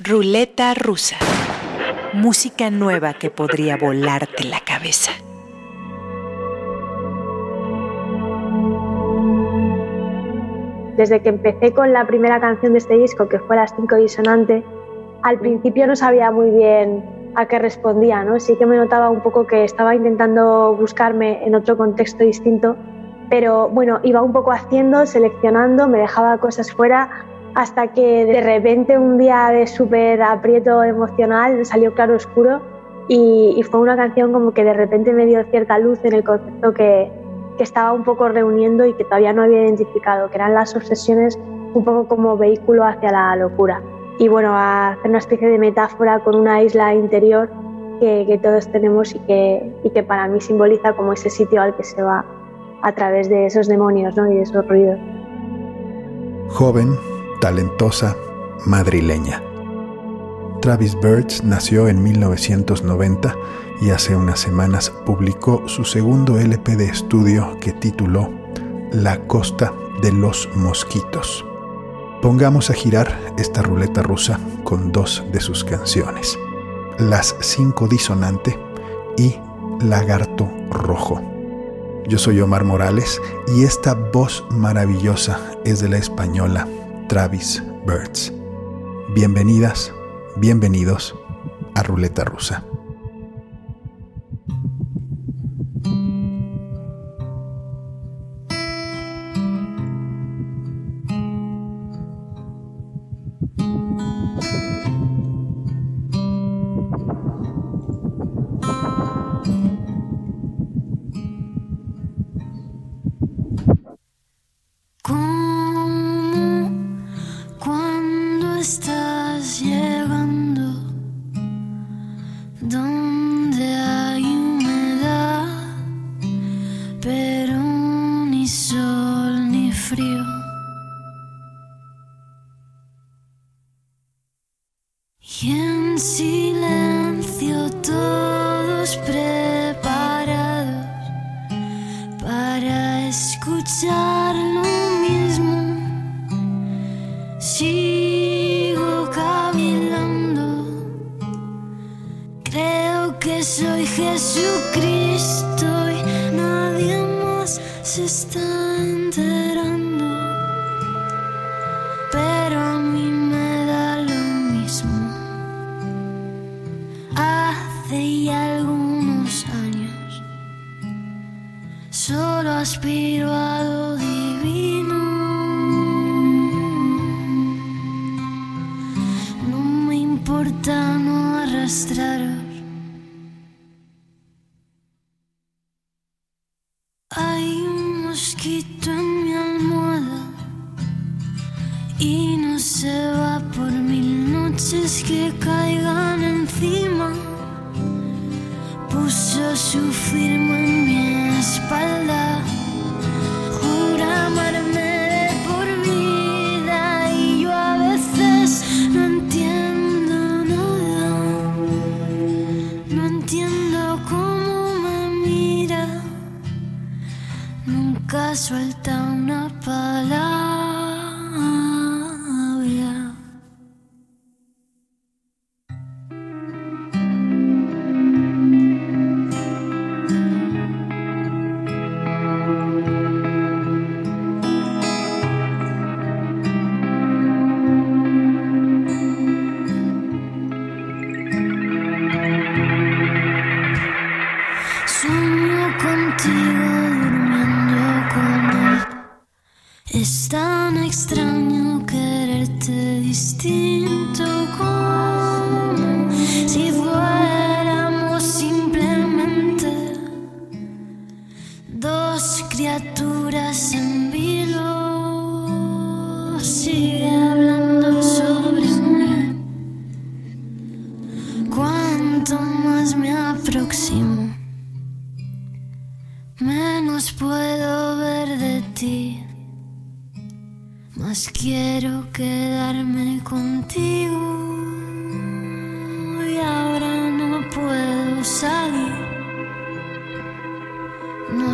Ruleta rusa. Música nueva que podría volarte la cabeza. Desde que empecé con la primera canción de este disco, que fue Las Cinco Disonante, al principio no sabía muy bien a qué respondía, ¿no? Sí que me notaba un poco que estaba intentando buscarme en otro contexto distinto, pero bueno, iba un poco haciendo, seleccionando, me dejaba cosas fuera hasta que de repente un día de súper aprieto emocional salió Claro Oscuro y, fue una canción como que de repente me dio cierta luz en el concepto que, que estaba un poco reuniendo y que todavía no había identificado, que eran las obsesiones un poco como vehículo hacia la locura. Y bueno, hacer una especie de metáfora con una isla interior que, que todos tenemos y que, y que para mí simboliza como ese sitio al que se va a través de esos demonios ¿no? y de esos ruidos. Joven, talentosa, madrileña. Travis Birds nació en 1990 y hace unas semanas publicó su segundo LP de estudio que tituló La Costa de los Mosquitos. Pongamos a girar esta ruleta rusa con dos de sus canciones, Las Cinco Disonante y Lagarto Rojo. Yo soy Omar Morales y esta voz maravillosa es de la española Travis Birds. Bienvenidas, bienvenidos a Ruleta Rusa. noches que caigan encima. Puso su firma en mi espalda. Jura amarme de por vida y yo a veces no entiendo nada. No entiendo cómo me mira. Nunca suelta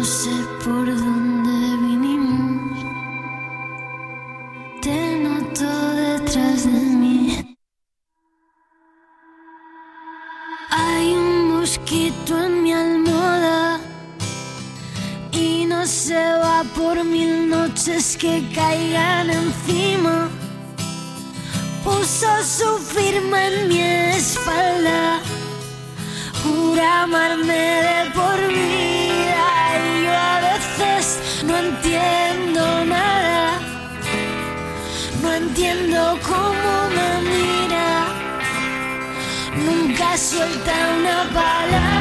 No sé por dónde vinimos. Te noto detrás de mí. Hay un mosquito en mi almohada y no se va por mil noches que caigan encima. Puso su firma en mi espalda. Jura amarme de entiendo cómo me mira, nunca suelta una palabra.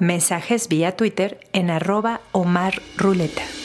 mensajes vía Twitter en arroba Omar Ruleta.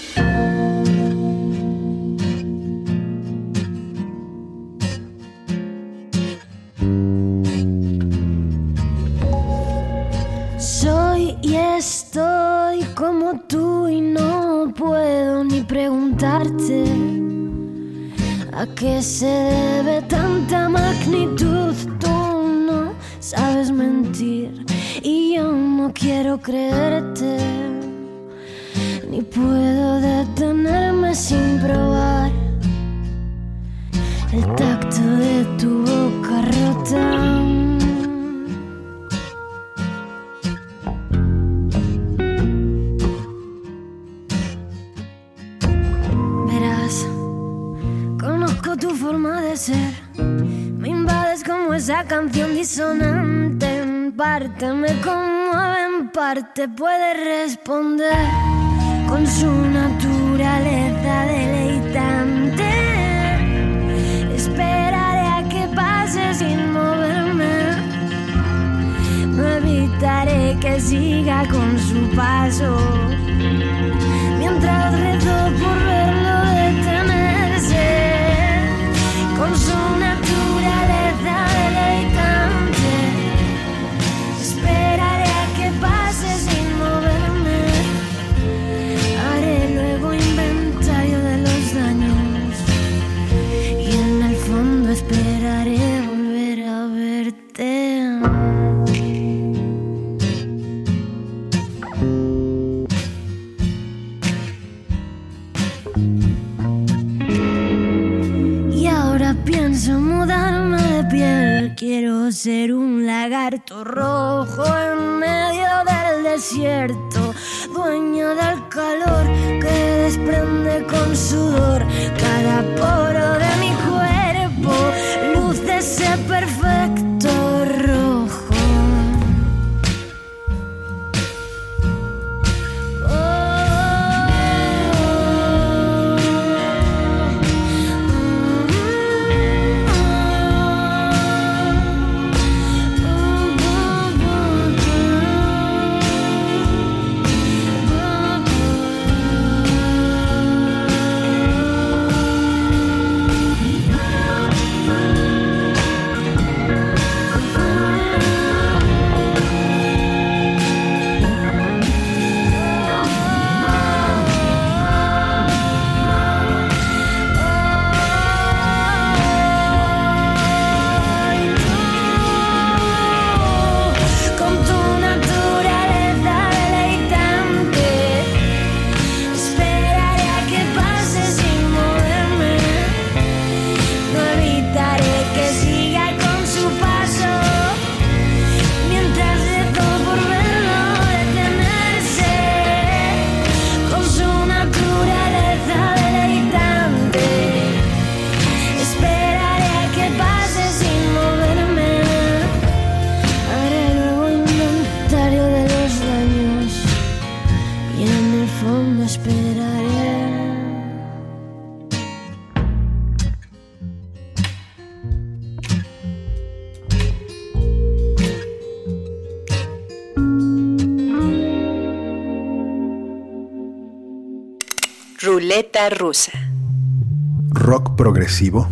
Rock progresivo,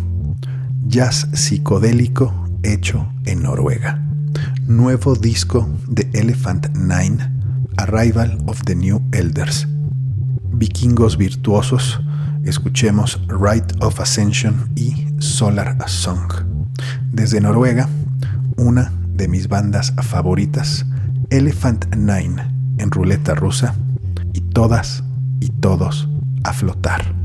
jazz psicodélico hecho en Noruega. Nuevo disco de Elephant Nine, Arrival of the New Elders. Vikingos virtuosos, escuchemos Rite of Ascension y Solar Song. Desde Noruega, una de mis bandas favoritas, Elephant Nine en ruleta rusa y todas y todos a flotar.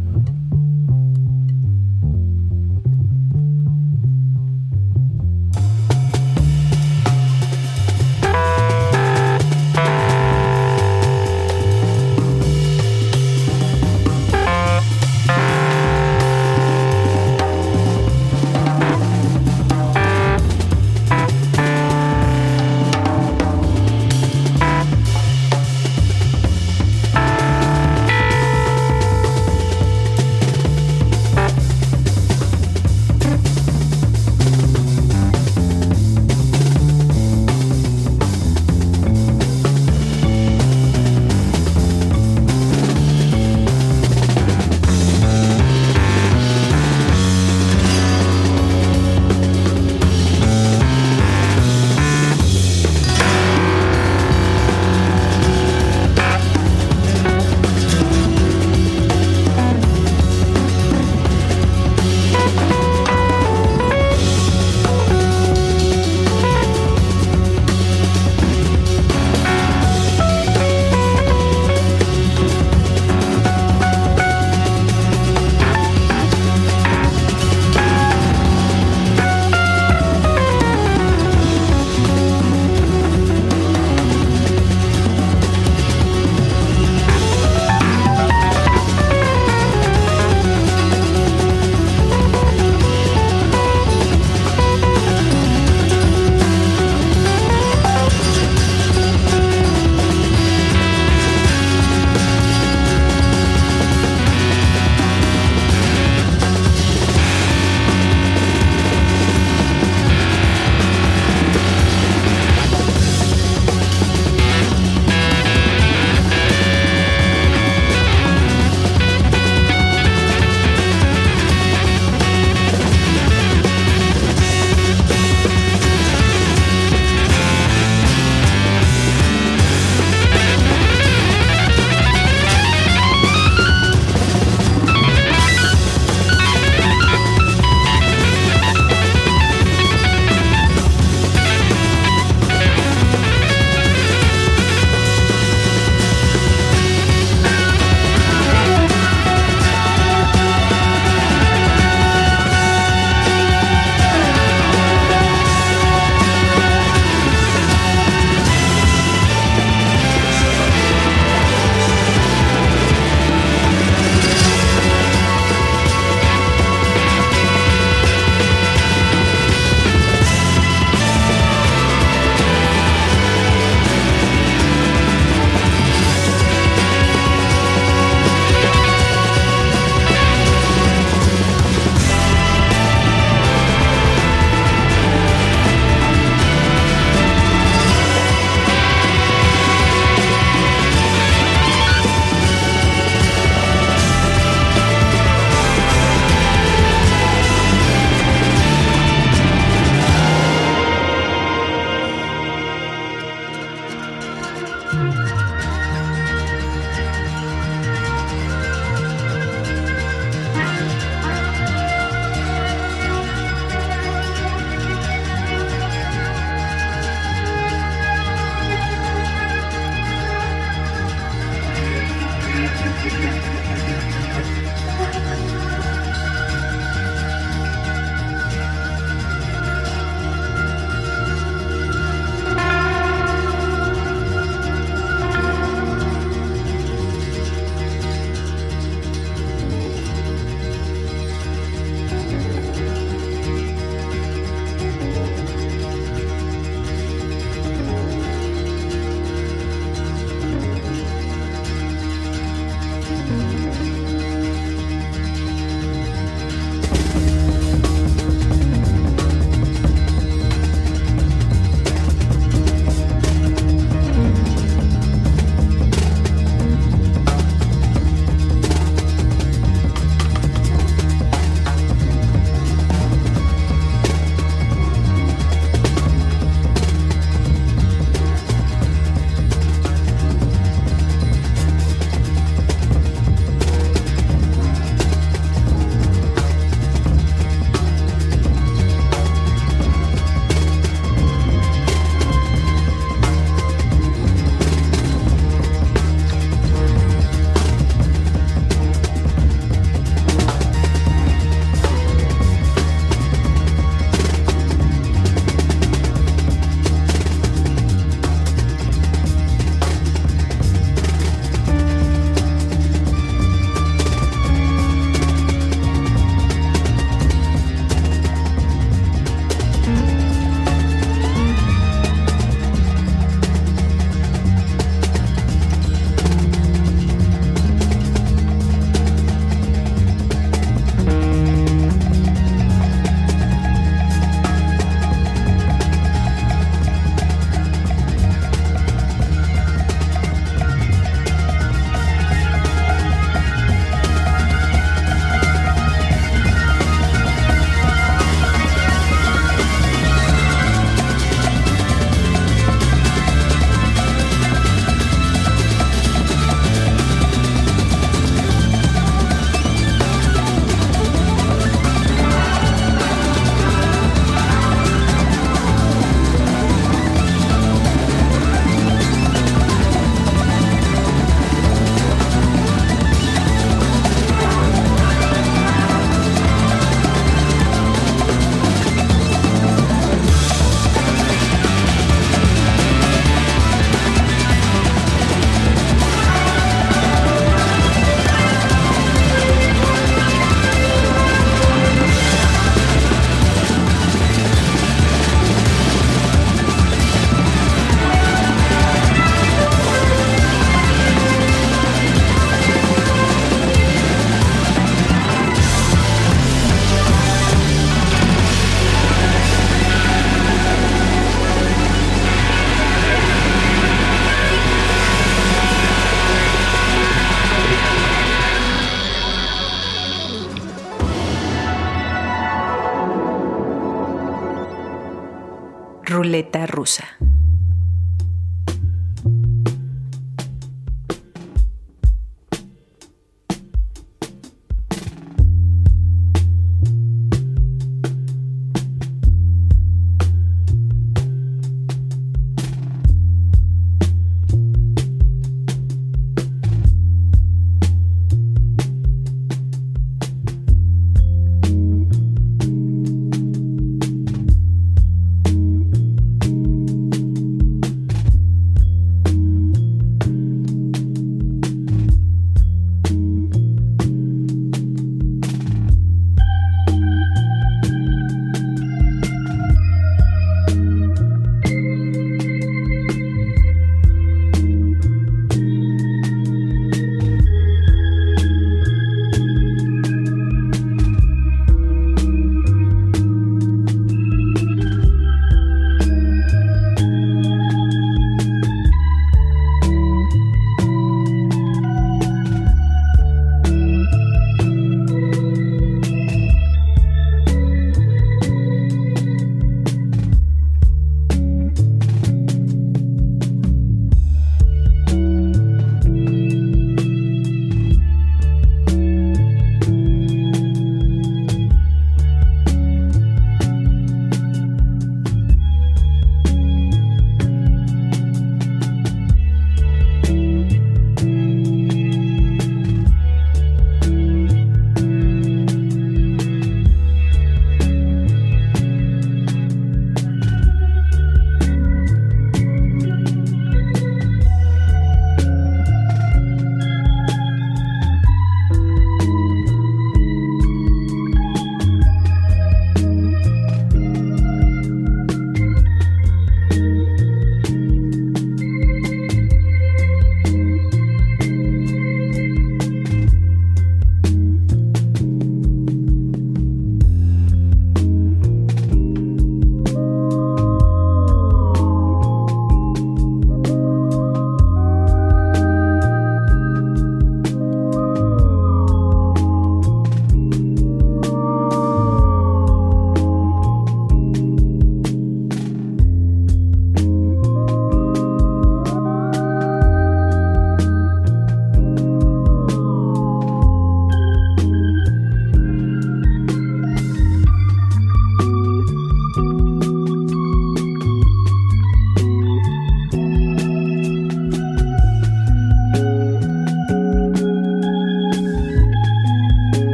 Rusa.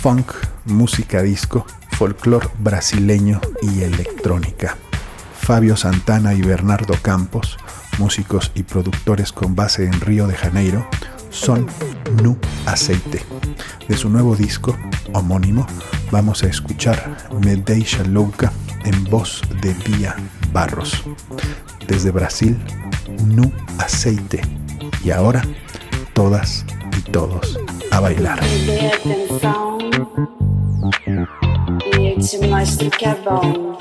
funk, música disco, folclore brasileño y electrónica. Fabio Santana y Bernardo Campos, músicos y productores con base en Río de Janeiro, son Nu Aceite. De su nuevo disco homónimo vamos a escuchar Me Deixa Louca en voz de Vía Barros. Desde Brasil, Nu Aceite. Y ahora, todas y todos a bailar. E eu te mostro que é bom.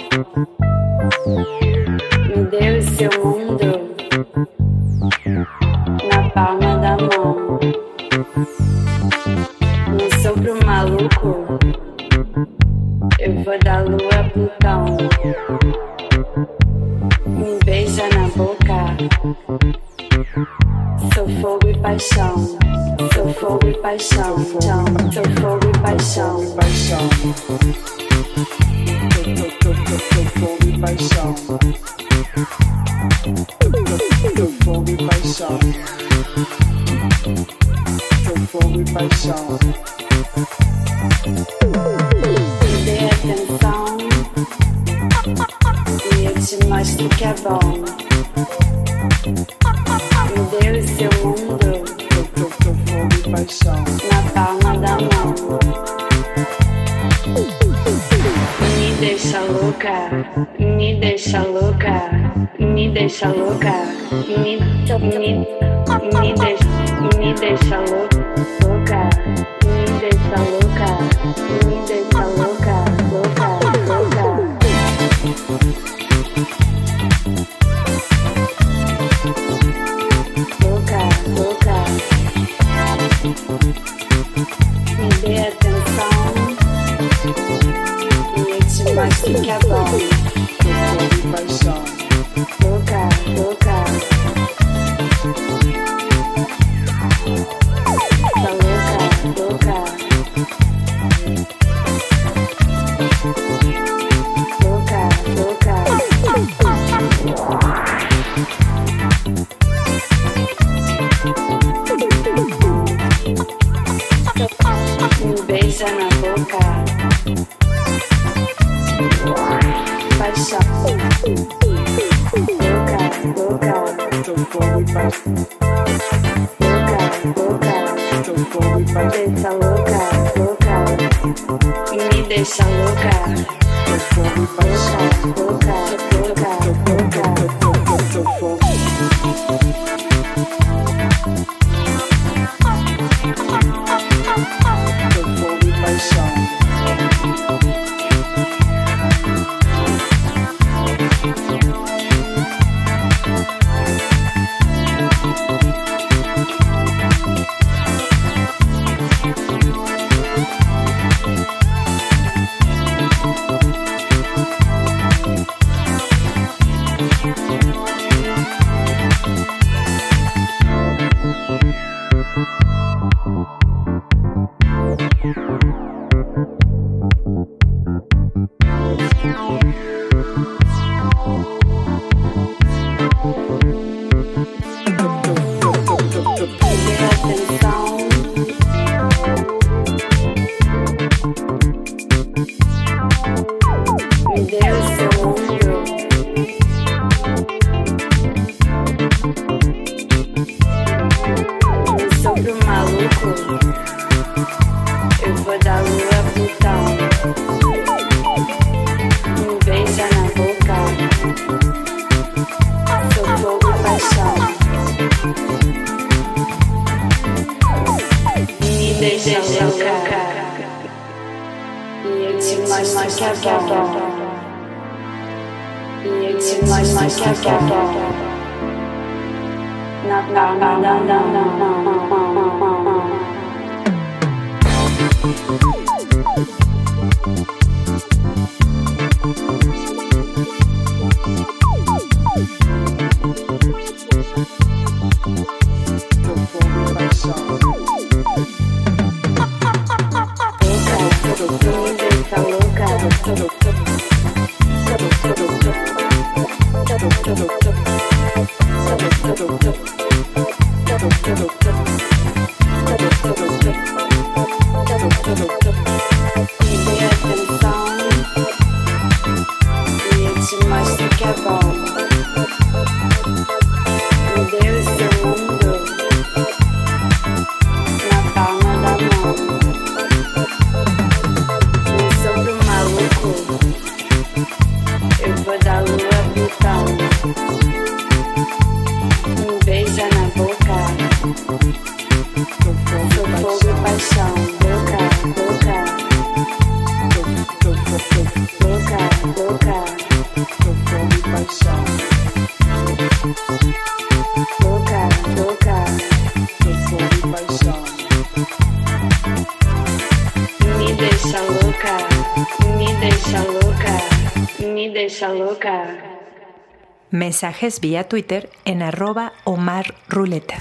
Mensajes vía Twitter en arroba Omar Ruleta.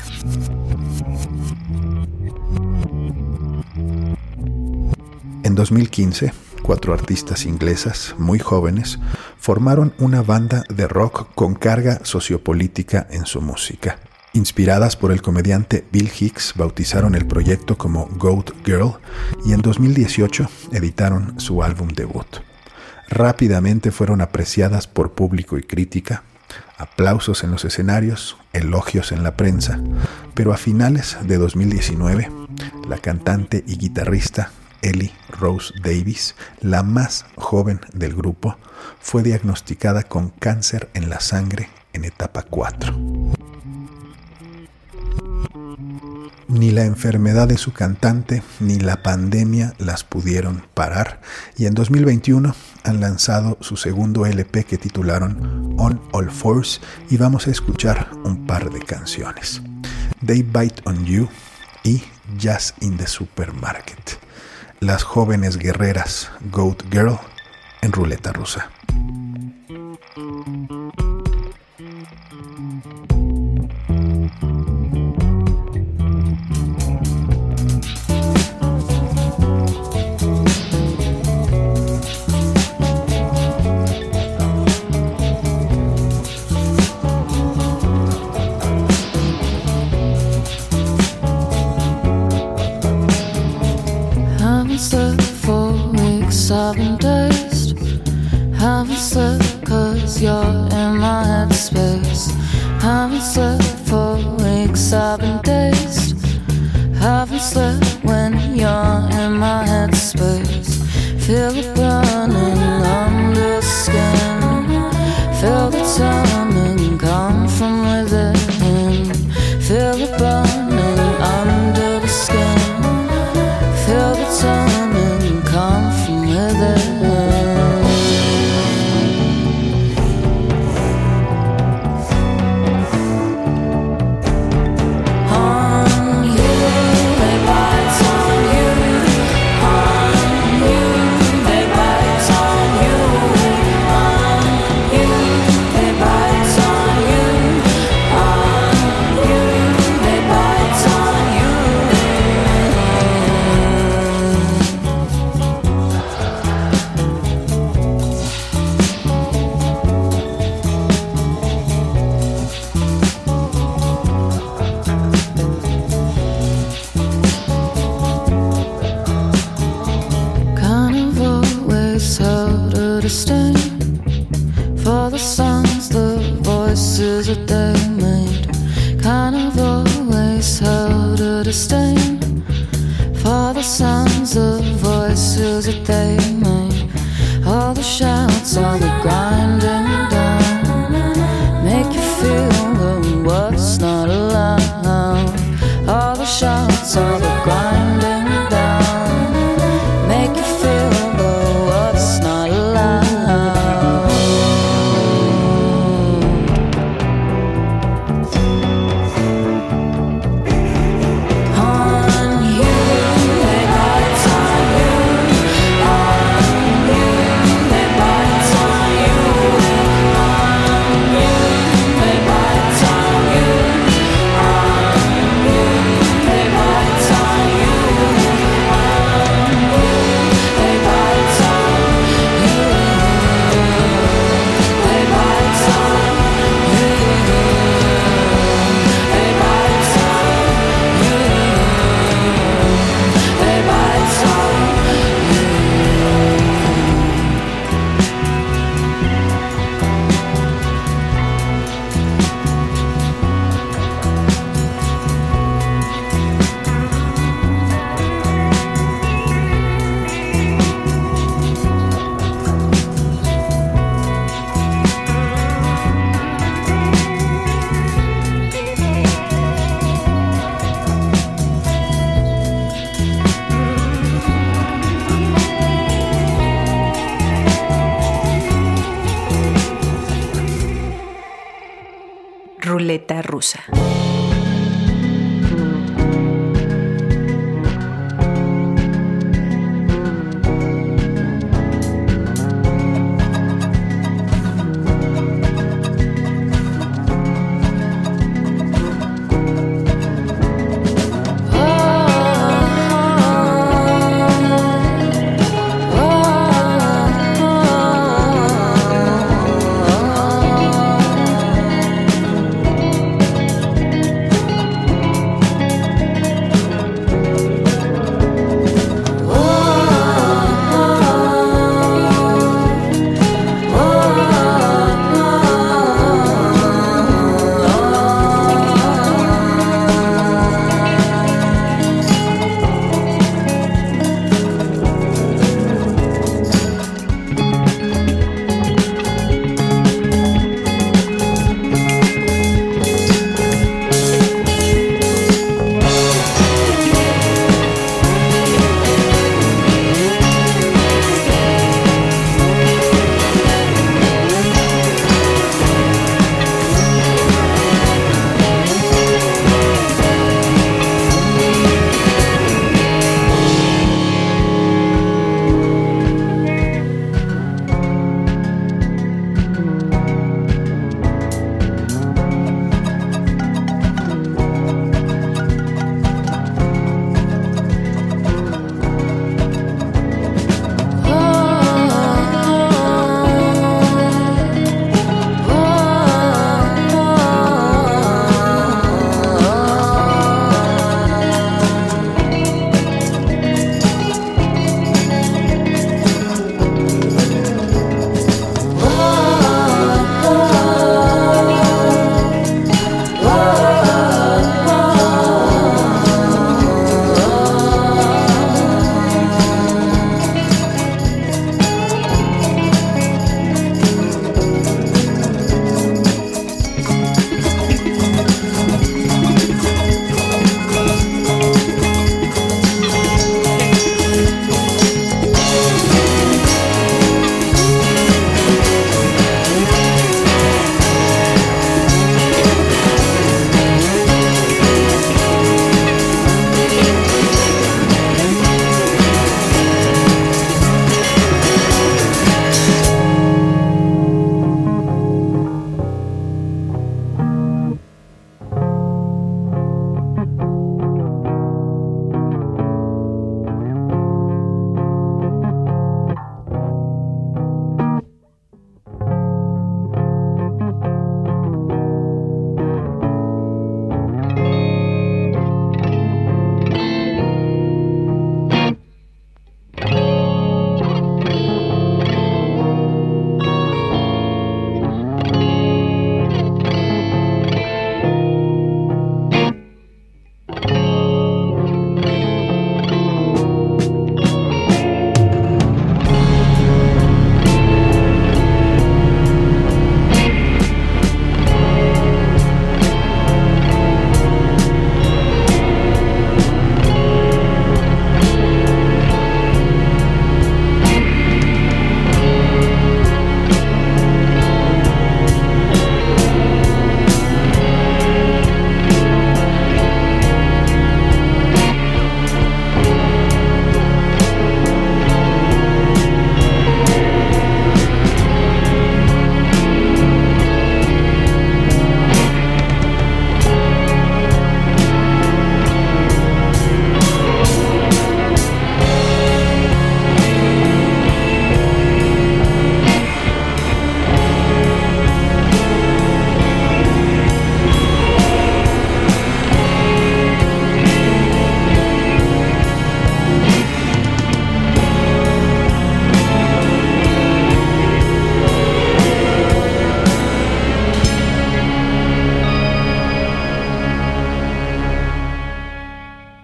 En 2015, cuatro artistas inglesas muy jóvenes formaron una banda de rock con carga sociopolítica en su música. Inspiradas por el comediante Bill Hicks, bautizaron el proyecto como Goat Girl y en 2018 editaron su álbum debut. Rápidamente fueron apreciadas por público y crítica, aplausos en los escenarios, elogios en la prensa, pero a finales de 2019, la cantante y guitarrista Ellie Rose Davis, la más joven del grupo, fue diagnosticada con cáncer en la sangre en etapa 4. Ni la enfermedad de su cantante ni la pandemia las pudieron parar y en 2021 han lanzado su segundo LP que titularon On All Fours y vamos a escuchar un par de canciones. They Bite on You y Jazz in the Supermarket. Las jóvenes guerreras Goat Girl en ruleta rusa.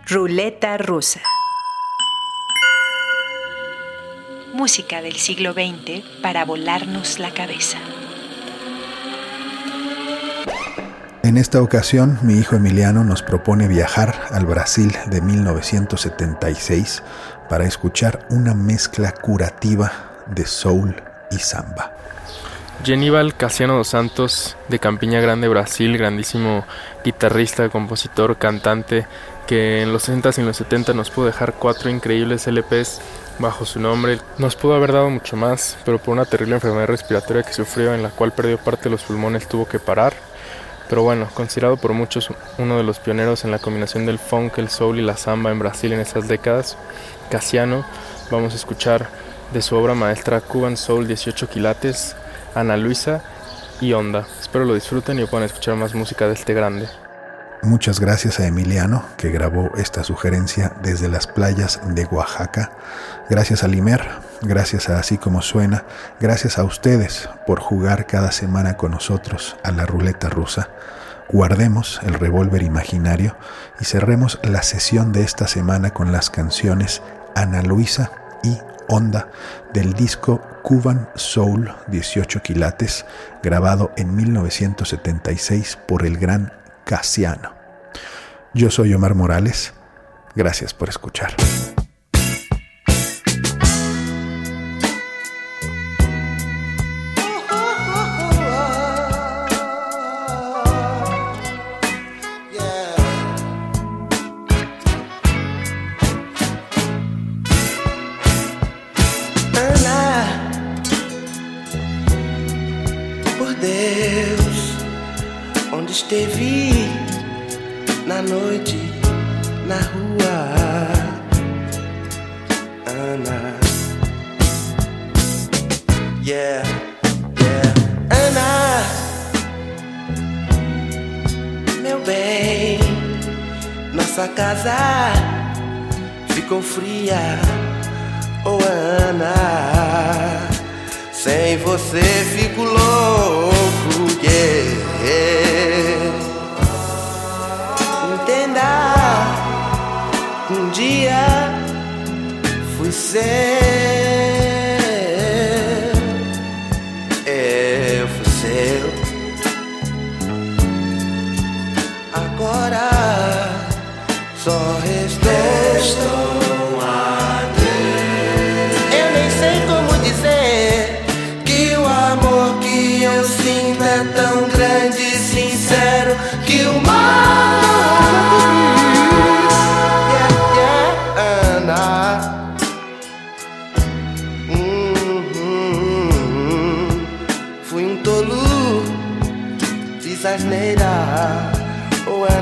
Ruleta rusa. Música del siglo XX para volarnos la cabeza. En esta ocasión, mi hijo Emiliano nos propone viajar al Brasil de 1976 para escuchar una mezcla curativa de soul y samba. Geníbal Casiano dos Santos de Campiña Grande, Brasil, grandísimo guitarrista, compositor, cantante, que en los 60s y en los 70 nos pudo dejar cuatro increíbles LPs bajo su nombre. Nos pudo haber dado mucho más, pero por una terrible enfermedad respiratoria que sufrió en la cual perdió parte de los pulmones tuvo que parar. Pero bueno, considerado por muchos uno de los pioneros en la combinación del funk, el soul y la samba en Brasil en esas décadas, Casiano, vamos a escuchar de su obra maestra Cuban Soul 18 quilates, Ana Luisa y Onda. Espero lo disfruten y puedan escuchar más música de este grande. Muchas gracias a Emiliano que grabó esta sugerencia desde las playas de Oaxaca. Gracias a Limer, gracias a Así como suena, gracias a ustedes por jugar cada semana con nosotros a la ruleta rusa. Guardemos el revólver imaginario y cerremos la sesión de esta semana con las canciones Ana Luisa y Onda del disco Cuban Soul 18 quilates, grabado en 1976 por el gran Casiano. Yo soy Omar Morales. Gracias por escuchar.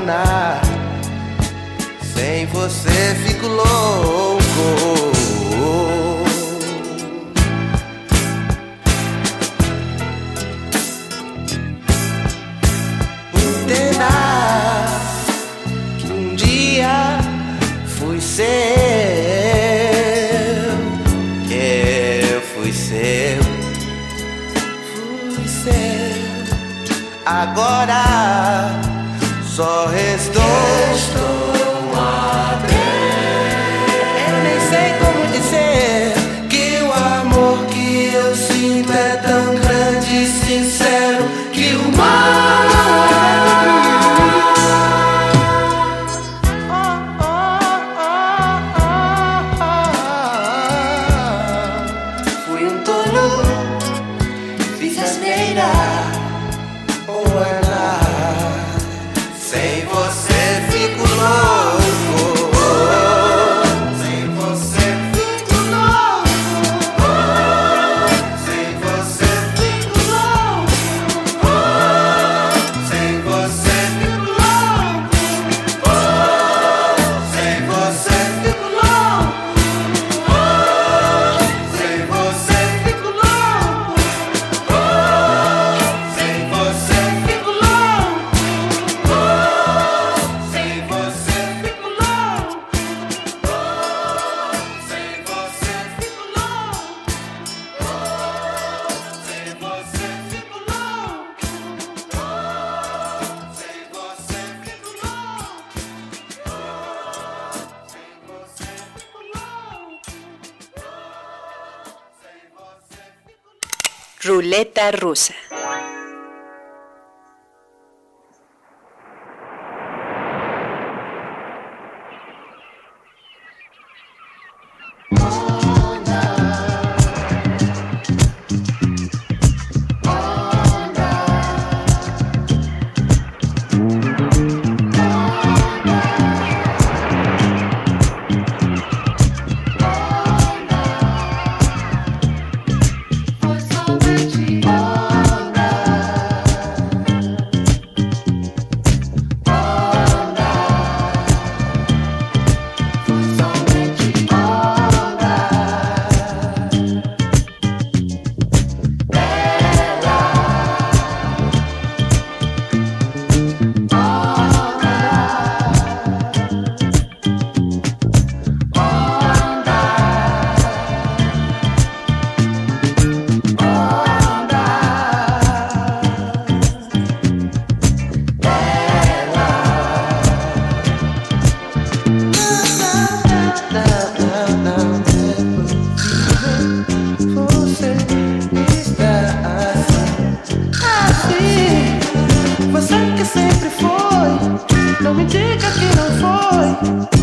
enganar. Sem você fico louco. Entenda que um dia fui seu, que eu fui seu, fui seu. Agora. Ruleta rusa. me diga que não foi.